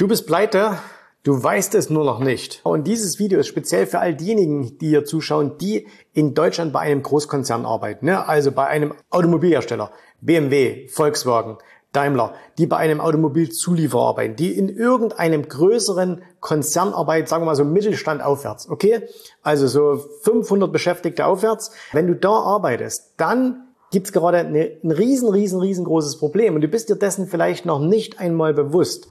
Du bist pleite, du weißt es nur noch nicht. Und dieses Video ist speziell für all diejenigen, die hier zuschauen, die in Deutschland bei einem Großkonzern arbeiten. Ne? Also bei einem Automobilhersteller, BMW, Volkswagen, Daimler, die bei einem Automobilzulieferer arbeiten, die in irgendeinem größeren Konzern arbeiten, sagen wir mal so Mittelstand aufwärts, okay? Also so 500 Beschäftigte aufwärts. Wenn du da arbeitest, dann gibt's gerade ein riesen, riesen, riesengroßes Problem und du bist dir dessen vielleicht noch nicht einmal bewusst.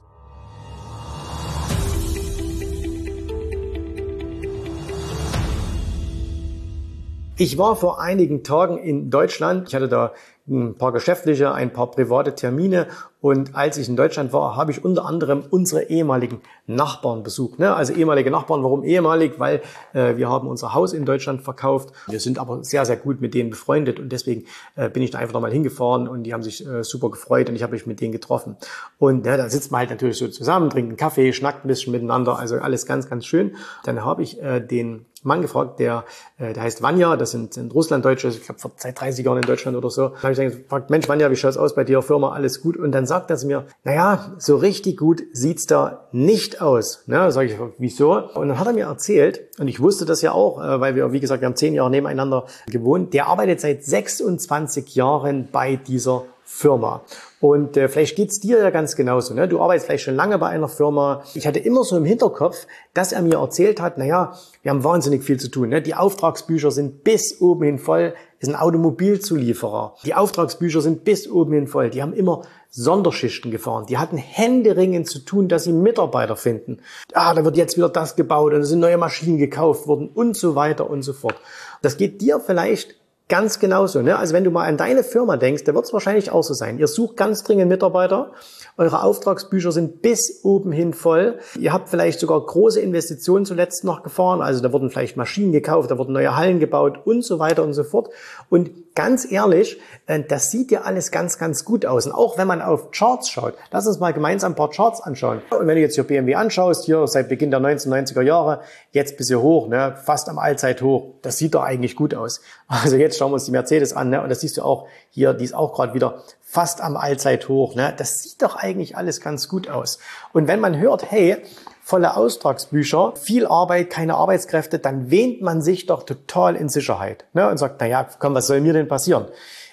Ich war vor einigen Tagen in Deutschland. Ich hatte da ein paar geschäftliche, ein paar private Termine. Und als ich in Deutschland war, habe ich unter anderem unsere ehemaligen Nachbarn besucht. Ne? Also ehemalige Nachbarn, warum ehemalig? Weil äh, wir haben unser Haus in Deutschland verkauft. Wir sind aber sehr, sehr gut mit denen befreundet und deswegen äh, bin ich da einfach nochmal hingefahren und die haben sich äh, super gefreut und ich habe mich mit denen getroffen. Und ja, da sitzt man halt natürlich so zusammen, trinkt einen Kaffee, schnackt ein bisschen miteinander, also alles ganz, ganz schön. Dann habe ich den Mann gefragt, der, der heißt Vanya, das sind, sind Russlanddeutsche, ich glaube seit 30 Jahren in Deutschland oder so. Da habe ich gefragt, Mensch Vanya, wie schaut's aus bei dir, Firma, alles gut? Und dann sagt er zu mir, naja, so richtig gut sieht's da nicht aus. Ne? Da sage ich, wieso? Und dann hat er mir erzählt, und ich wusste das ja auch, äh, weil wir, wie gesagt, wir haben zehn Jahre nebeneinander gewohnt, der arbeitet seit 26 Jahren bei dieser Firma. Und äh, vielleicht geht's dir ja ganz genauso. Ne? Du arbeitest vielleicht schon lange bei einer Firma. Ich hatte immer so im Hinterkopf, dass er mir erzählt hat, naja, wir haben wahnsinnig viel zu tun. Ne? Die Auftragsbücher sind bis oben hin voll. Ist ein Automobilzulieferer. Die Auftragsbücher sind bis oben hin voll. Die haben immer Sonderschichten gefahren. Die hatten händeringend zu tun, dass sie Mitarbeiter finden. Ah, da wird jetzt wieder das gebaut und es sind neue Maschinen gekauft worden und so weiter und so fort. Das geht dir vielleicht Ganz genauso. Ne? Also wenn du mal an deine Firma denkst, da wird es wahrscheinlich auch so sein. Ihr sucht ganz dringend Mitarbeiter. Eure Auftragsbücher sind bis oben hin voll. Ihr habt vielleicht sogar große Investitionen zuletzt noch gefahren. Also da wurden vielleicht Maschinen gekauft, da wurden neue Hallen gebaut und so weiter und so fort. Und ganz ehrlich, äh, das sieht ja alles ganz, ganz gut aus. Und auch wenn man auf Charts schaut, lass uns mal gemeinsam ein paar Charts anschauen. Und wenn du jetzt hier BMW anschaust, hier seit Beginn der 1990er Jahre, jetzt bis hier hoch, ne, fast am Allzeithoch, das sieht doch eigentlich gut aus. Also jetzt schauen wir uns die Mercedes an, ne, und das siehst du auch hier, die ist auch gerade wieder fast am Allzeithoch. Ne? Das sieht doch eigentlich alles ganz gut aus. Und wenn man hört, hey, volle Austragsbücher, viel Arbeit, keine Arbeitskräfte, dann wähnt man sich doch total in Sicherheit ne? und sagt, na ja, komm, was soll mir denn passieren?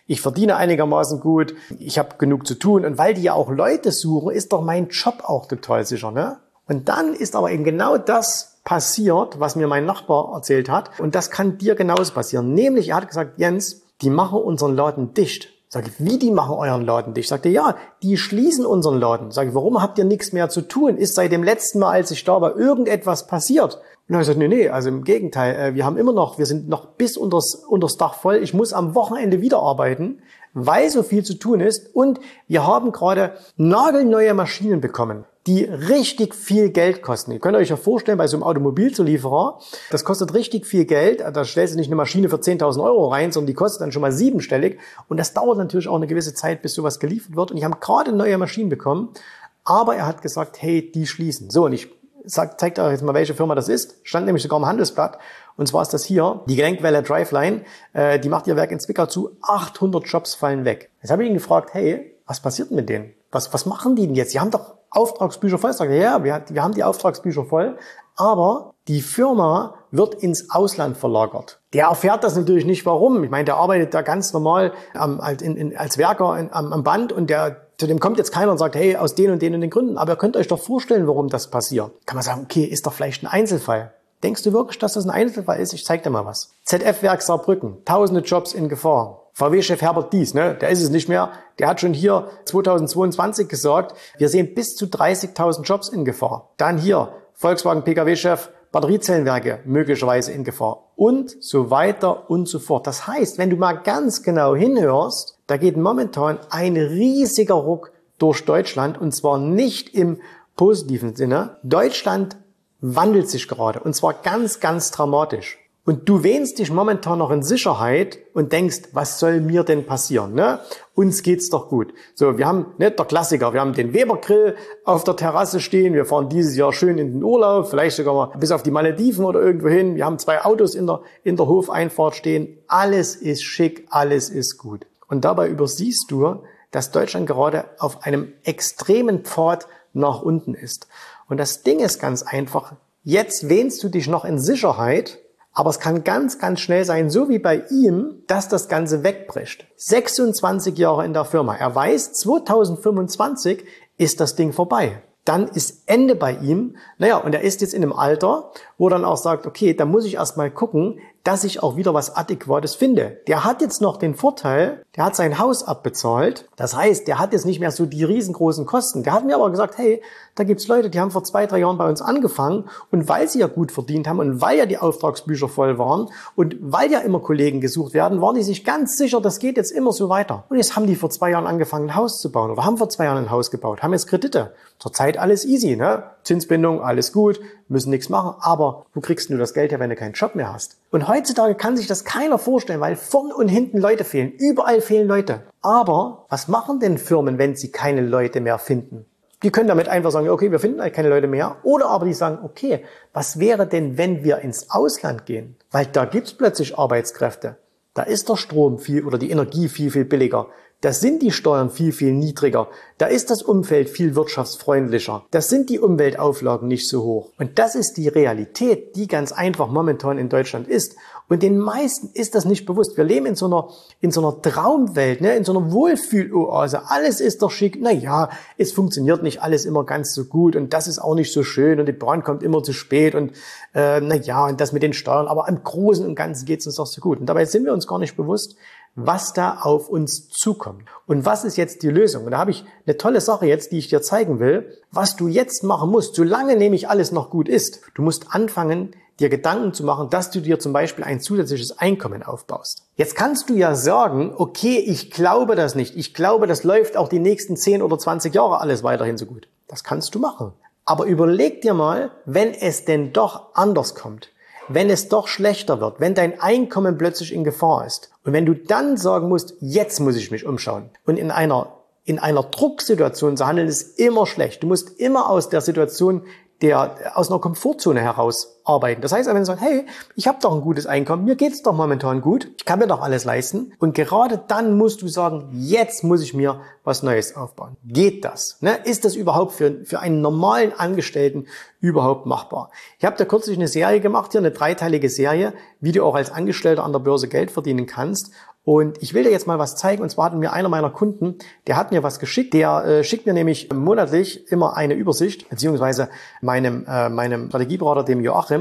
Ich verdiene einigermaßen gut, ich habe genug zu tun und weil die ja auch Leute suchen, ist doch mein Job auch total sicher. Ne? Und dann ist aber eben genau das passiert, was mir mein Nachbar erzählt hat und das kann dir genauso passieren. Nämlich, er hat gesagt, Jens, die machen unseren Laden dicht. Sag ich, wie die machen euren Laden dicht? Sagte, ja, die schließen unseren Laden. Sag ich, warum habt ihr nichts mehr zu tun? Ist seit dem letzten Mal, als ich da war, irgendetwas passiert? Und dann habe ich gesagt, nee, nee, also im Gegenteil, äh, wir haben immer noch, wir sind noch bis unters, unters Dach voll. Ich muss am Wochenende wieder arbeiten, weil so viel zu tun ist. Und wir haben gerade nagelneue Maschinen bekommen die richtig viel Geld kosten. Ihr könnt euch ja vorstellen, bei so einem Automobilzulieferer, das kostet richtig viel Geld. Da stellst du nicht eine Maschine für 10.000 Euro rein, sondern die kostet dann schon mal siebenstellig. Und das dauert natürlich auch eine gewisse Zeit, bis sowas geliefert wird. Und ich habe gerade neue Maschinen bekommen. Aber er hat gesagt, hey, die schließen. So, und ich sag, euch jetzt mal, welche Firma das ist. Stand nämlich sogar im Handelsblatt. Und zwar ist das hier, die Gelenkwelle Driveline. Äh, die macht ihr Werk in Zwickau zu. 800 Jobs fallen weg. Jetzt habe ich ihn gefragt, hey, was passiert mit denen? Was, was machen die denn jetzt? Die haben doch Auftragsbücher voll. Sagt, ja, wir, wir haben die Auftragsbücher voll, aber die Firma wird ins Ausland verlagert. Der erfährt das natürlich nicht, warum. Ich meine, der arbeitet da ganz normal ähm, als, in, in, als Werker in, am, am Band und der zu dem kommt jetzt keiner und sagt, hey, aus den und den und den Gründen. Aber ihr könnt euch doch vorstellen, warum das passiert. Kann man sagen, okay, ist doch vielleicht ein Einzelfall. Denkst du wirklich, dass das ein Einzelfall ist? Ich zeig dir mal was. ZF-Werk Saarbrücken, tausende Jobs in Gefahr. VW-Chef Herbert Dies, ne, der ist es nicht mehr. Der hat schon hier 2022 gesagt, wir sehen bis zu 30.000 Jobs in Gefahr. Dann hier Volkswagen PKW-Chef, Batteriezellenwerke möglicherweise in Gefahr und so weiter und so fort. Das heißt, wenn du mal ganz genau hinhörst, da geht momentan ein riesiger Ruck durch Deutschland und zwar nicht im positiven Sinne. Deutschland wandelt sich gerade und zwar ganz, ganz dramatisch. Und du wähnst dich momentan noch in Sicherheit und denkst, was soll mir denn passieren? Ne? Uns geht's doch gut. So, wir haben, ne, der Klassiker, wir haben den Weber-Grill auf der Terrasse stehen, wir fahren dieses Jahr schön in den Urlaub, vielleicht sogar mal bis auf die Malediven oder irgendwo hin. Wir haben zwei Autos in der, in der Hofeinfahrt stehen. Alles ist schick, alles ist gut. Und dabei übersiehst du, dass Deutschland gerade auf einem extremen Pfad nach unten ist. Und das Ding ist ganz einfach, jetzt wähnst du dich noch in Sicherheit, aber es kann ganz, ganz schnell sein, so wie bei ihm, dass das Ganze wegbricht. 26 Jahre in der Firma. Er weiß, 2025 ist das Ding vorbei dann ist Ende bei ihm. Naja, und er ist jetzt in einem Alter, wo er dann auch sagt, okay, da muss ich erstmal gucken, dass ich auch wieder was Adäquates finde. Der hat jetzt noch den Vorteil, der hat sein Haus abbezahlt. Das heißt, der hat jetzt nicht mehr so die riesengroßen Kosten. Der hat mir aber gesagt, hey, da gibt's Leute, die haben vor zwei, drei Jahren bei uns angefangen und weil sie ja gut verdient haben und weil ja die Auftragsbücher voll waren und weil ja immer Kollegen gesucht werden, waren die sich ganz sicher, das geht jetzt immer so weiter. Und jetzt haben die vor zwei Jahren angefangen, ein Haus zu bauen oder haben vor zwei Jahren ein Haus gebaut, haben jetzt Kredite. Zurzeit alles easy, ne? Zinsbindung, alles gut, müssen nichts machen, aber wo kriegst du das Geld her, wenn du keinen Job mehr hast? Und heutzutage kann sich das keiner vorstellen, weil vorn und hinten Leute fehlen. Überall fehlen Leute. Aber was machen denn Firmen, wenn sie keine Leute mehr finden? Die können damit einfach sagen, okay, wir finden halt keine Leute mehr. Oder aber die sagen, okay, was wäre denn, wenn wir ins Ausland gehen? Weil da gibt's plötzlich Arbeitskräfte. Da ist der Strom viel oder die Energie viel, viel billiger. Da sind die Steuern viel, viel niedriger. Da ist das Umfeld viel wirtschaftsfreundlicher. Da sind die Umweltauflagen nicht so hoch. Und das ist die Realität, die ganz einfach momentan in Deutschland ist. Und den meisten ist das nicht bewusst. Wir leben in so einer, in so einer Traumwelt, ne? in so einer Wohlfühloase. Alles ist doch schick. Na ja, es funktioniert nicht alles immer ganz so gut und das ist auch nicht so schön und die Bahn kommt immer zu spät und äh, na ja, und das mit den Steuern. Aber im Großen und Ganzen geht es uns doch so gut. Und dabei sind wir uns gar nicht bewusst, was da auf uns zukommt. Und was ist jetzt die Lösung? Und da habe ich eine tolle Sache jetzt, die ich dir zeigen will, was du jetzt machen musst, solange nämlich alles noch gut ist. Du musst anfangen, dir Gedanken zu machen, dass du dir zum Beispiel ein zusätzliches Einkommen aufbaust. Jetzt kannst du ja sagen, okay, ich glaube das nicht. Ich glaube, das läuft auch die nächsten 10 oder 20 Jahre alles weiterhin so gut. Das kannst du machen. Aber überleg dir mal, wenn es denn doch anders kommt wenn es doch schlechter wird, wenn dein Einkommen plötzlich in Gefahr ist und wenn du dann sagen musst, jetzt muss ich mich umschauen und in einer in einer Drucksituation zu handeln ist immer schlecht. Du musst immer aus der Situation der aus einer Komfortzone heraus arbeiten. Das heißt, wenn du sagst, hey, ich habe doch ein gutes Einkommen, mir geht's doch momentan gut, ich kann mir doch alles leisten. Und gerade dann musst du sagen, jetzt muss ich mir was Neues aufbauen. Geht das? Ne? Ist das überhaupt für, für einen normalen Angestellten überhaupt machbar? Ich habe da kürzlich eine Serie gemacht, hier eine dreiteilige Serie, wie du auch als Angestellter an der Börse Geld verdienen kannst. Und ich will dir jetzt mal was zeigen. Und zwar hat mir einer meiner Kunden, der hat mir was geschickt. Der äh, schickt mir nämlich monatlich immer eine Übersicht, beziehungsweise meinem, äh, meinem Strategieberater, dem Joachim.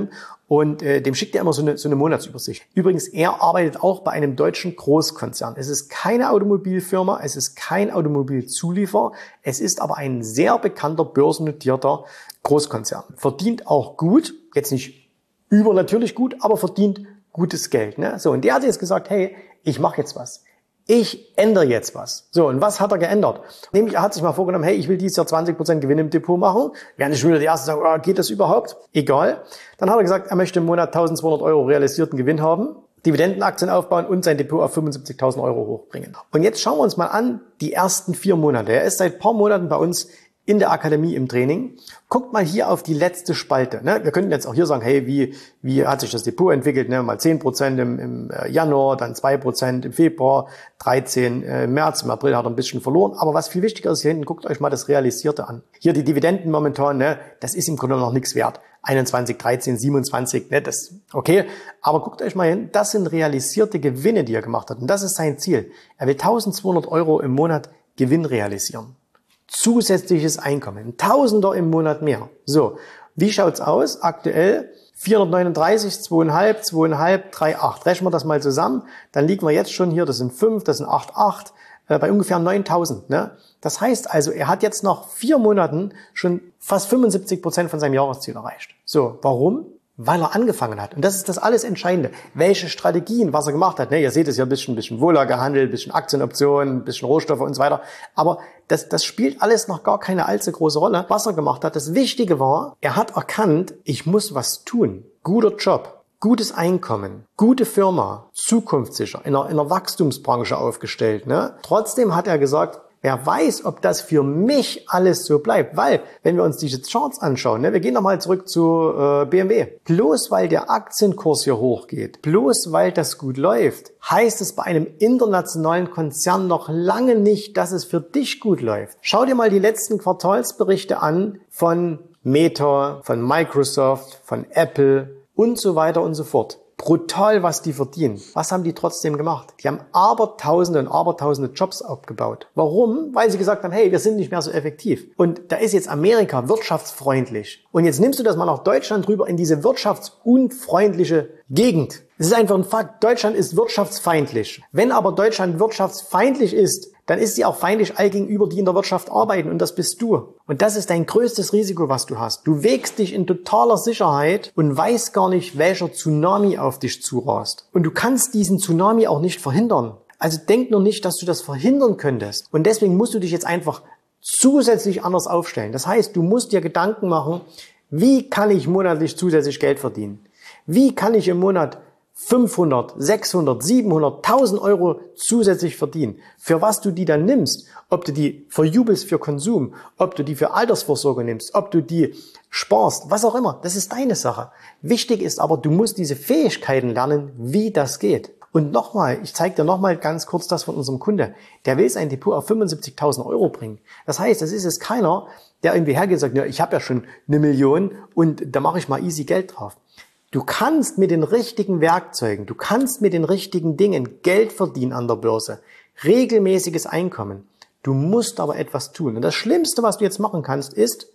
Und äh, dem schickt er immer so eine, so eine Monatsübersicht. Übrigens, er arbeitet auch bei einem deutschen Großkonzern. Es ist keine Automobilfirma, es ist kein Automobilzulieferer, es ist aber ein sehr bekannter börsennotierter Großkonzern. Verdient auch gut, jetzt nicht übernatürlich gut, aber verdient gutes Geld. Ne? So, und der hat jetzt gesagt, hey, ich mache jetzt was. Ich ändere jetzt was. So, und was hat er geändert? Nämlich, er hat sich mal vorgenommen, hey, ich will dieses Jahr 20% Gewinn im Depot machen. Während ich wieder die Erste sagen, oh, geht das überhaupt? Egal. Dann hat er gesagt, er möchte im Monat 1200 Euro realisierten Gewinn haben, Dividendenaktien aufbauen und sein Depot auf 75.000 Euro hochbringen. Und jetzt schauen wir uns mal an, die ersten vier Monate. Er ist seit paar Monaten bei uns in der Akademie im Training. Guckt mal hier auf die letzte Spalte. Ne? Wir könnten jetzt auch hier sagen, hey, wie, wie hat sich das Depot entwickelt? Ne? Mal 10% im, im äh, Januar, dann 2% im Februar, 13 äh, im März, im April hat er ein bisschen verloren. Aber was viel wichtiger ist hier hinten, guckt euch mal das Realisierte an. Hier die Dividenden momentan, ne? das ist im Grunde noch nichts wert. 21, 13, 27, ne? das okay. Aber guckt euch mal hin, das sind realisierte Gewinne, die er gemacht hat. Und das ist sein Ziel. Er will 1200 Euro im Monat Gewinn realisieren zusätzliches Einkommen. Tausender im Monat mehr. So, wie schaut's aus? Aktuell 439, 2,5, 2,5, 3,8. Rechnen wir das mal zusammen, dann liegen wir jetzt schon hier, das sind 5, das sind 8,8, äh, bei ungefähr 9000. Ne? Das heißt also, er hat jetzt nach vier Monaten schon fast 75 Prozent von seinem Jahresziel erreicht. So, warum? Weil er angefangen hat. Und das ist das alles Entscheidende. Welche Strategien, was er gemacht hat. Ne, ihr seht es ja ein bisschen, ein bisschen Wohler gehandelt, ein bisschen Aktienoptionen, ein bisschen Rohstoffe und so weiter. Aber das, das spielt alles noch gar keine allzu große Rolle. Was er gemacht hat, das Wichtige war, er hat erkannt, ich muss was tun. Guter Job, gutes Einkommen, gute Firma, zukunftssicher, in einer, in einer Wachstumsbranche aufgestellt. Ne? Trotzdem hat er gesagt, Wer weiß, ob das für mich alles so bleibt. Weil, wenn wir uns diese Charts anschauen, ne, wir gehen nochmal zurück zu äh, BMW. Bloß weil der Aktienkurs hier hochgeht, bloß weil das gut läuft, heißt es bei einem internationalen Konzern noch lange nicht, dass es für dich gut läuft. Schau dir mal die letzten Quartalsberichte an von Meta, von Microsoft, von Apple und so weiter und so fort brutal, was die verdienen. Was haben die trotzdem gemacht? Die haben abertausende und abertausende Jobs abgebaut. Warum? Weil sie gesagt haben, hey, wir sind nicht mehr so effektiv. Und da ist jetzt Amerika wirtschaftsfreundlich. Und jetzt nimmst du das mal nach Deutschland rüber in diese wirtschaftsunfreundliche Gegend. Es ist einfach ein Fakt. Deutschland ist wirtschaftsfeindlich. Wenn aber Deutschland wirtschaftsfeindlich ist, dann ist sie auch feindlich all gegenüber, die in der Wirtschaft arbeiten. Und das bist du. Und das ist dein größtes Risiko, was du hast. Du wägst dich in totaler Sicherheit und weißt gar nicht, welcher Tsunami auf dich zurast. Und du kannst diesen Tsunami auch nicht verhindern. Also denk nur nicht, dass du das verhindern könntest. Und deswegen musst du dich jetzt einfach zusätzlich anders aufstellen. Das heißt, du musst dir Gedanken machen, wie kann ich monatlich zusätzlich Geld verdienen? Wie kann ich im Monat 500, 600, 700, 1000 Euro zusätzlich verdienen. Für was du die dann nimmst, ob du die verjubelst für Konsum, ob du die für Altersvorsorge nimmst, ob du die sparst, was auch immer, das ist deine Sache. Wichtig ist aber, du musst diese Fähigkeiten lernen, wie das geht. Und nochmal, ich zeige dir nochmal ganz kurz das von unserem Kunde. Der will sein Depot auf 75.000 Euro bringen. Das heißt, das ist jetzt keiner, der irgendwie hergeht und sagt, ja, ich habe ja schon eine Million und da mache ich mal easy Geld drauf. Du kannst mit den richtigen Werkzeugen, du kannst mit den richtigen Dingen Geld verdienen an der Börse, regelmäßiges Einkommen. Du musst aber etwas tun. Und das Schlimmste, was du jetzt machen kannst, ist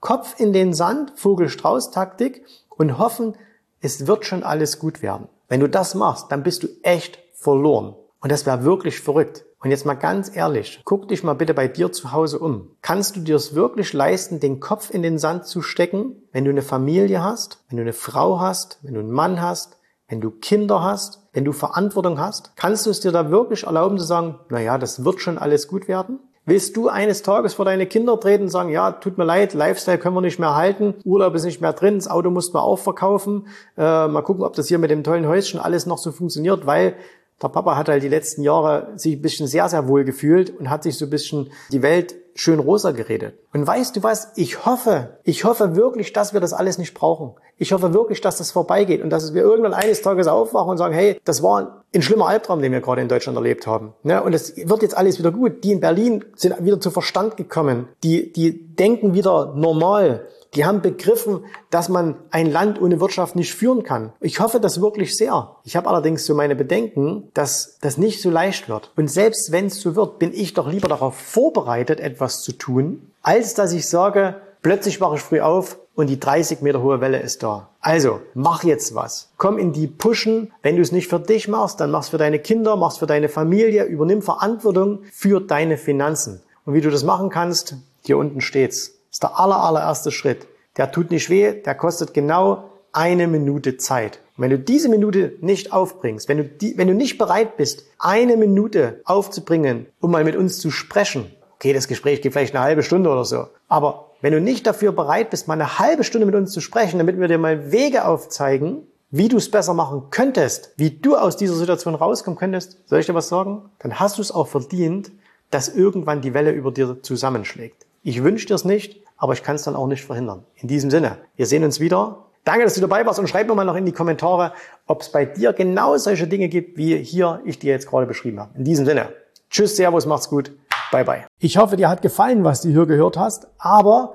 Kopf in den Sand, Vogel-Strauß-Taktik und hoffen, es wird schon alles gut werden. Wenn du das machst, dann bist du echt verloren. Und das wäre wirklich verrückt. Und jetzt mal ganz ehrlich, guck dich mal bitte bei dir zu Hause um. Kannst du dir es wirklich leisten, den Kopf in den Sand zu stecken, wenn du eine Familie hast, wenn du eine Frau hast, wenn du einen Mann hast, wenn du Kinder hast, wenn du Verantwortung hast? Kannst du es dir da wirklich erlauben zu sagen, na ja, das wird schon alles gut werden? Willst du eines Tages vor deine Kinder treten und sagen, ja, tut mir leid, Lifestyle können wir nicht mehr halten, Urlaub ist nicht mehr drin, das Auto mussten wir auch verkaufen, äh, mal gucken, ob das hier mit dem tollen Häuschen alles noch so funktioniert, weil der Papa hat halt die letzten Jahre sich ein bisschen sehr, sehr wohl gefühlt und hat sich so ein bisschen die Welt schön rosa geredet. Und weißt du was? Ich hoffe, ich hoffe wirklich, dass wir das alles nicht brauchen. Ich hoffe wirklich, dass das vorbeigeht und dass wir irgendwann eines Tages aufwachen und sagen, hey, das war ein schlimmer Albtraum, den wir gerade in Deutschland erlebt haben. Ne? Und es wird jetzt alles wieder gut. Die in Berlin sind wieder zu Verstand gekommen. Die, die denken wieder normal. Die haben begriffen, dass man ein Land ohne Wirtschaft nicht führen kann. Ich hoffe das wirklich sehr. Ich habe allerdings so meine Bedenken, dass das nicht so leicht wird. Und selbst wenn es so wird, bin ich doch lieber darauf vorbereitet, etwas zu tun, als dass ich sage, plötzlich wache ich früh auf und die 30 Meter hohe Welle ist da. Also, mach jetzt was. Komm in die Pushen. Wenn du es nicht für dich machst, dann machst für deine Kinder, machst für deine Familie, übernimm Verantwortung für deine Finanzen. Und wie du das machen kannst, hier unten steht's ist der aller, allererste Schritt. Der tut nicht weh, der kostet genau eine Minute Zeit. Und wenn du diese Minute nicht aufbringst, wenn du, die, wenn du nicht bereit bist, eine Minute aufzubringen, um mal mit uns zu sprechen, okay, das Gespräch geht vielleicht eine halbe Stunde oder so, aber wenn du nicht dafür bereit bist, mal eine halbe Stunde mit uns zu sprechen, damit wir dir mal Wege aufzeigen, wie du es besser machen könntest, wie du aus dieser Situation rauskommen könntest, soll ich dir was sagen? Dann hast du es auch verdient, dass irgendwann die Welle über dir zusammenschlägt. Ich wünsche dir es nicht, aber ich kann es dann auch nicht verhindern. In diesem Sinne, wir sehen uns wieder. Danke, dass du dabei warst und schreib mir mal noch in die Kommentare, ob es bei dir genau solche Dinge gibt, wie hier ich dir jetzt gerade beschrieben habe. In diesem Sinne, tschüss, servus, macht's gut, bye bye. Ich hoffe, dir hat gefallen, was du hier gehört hast, aber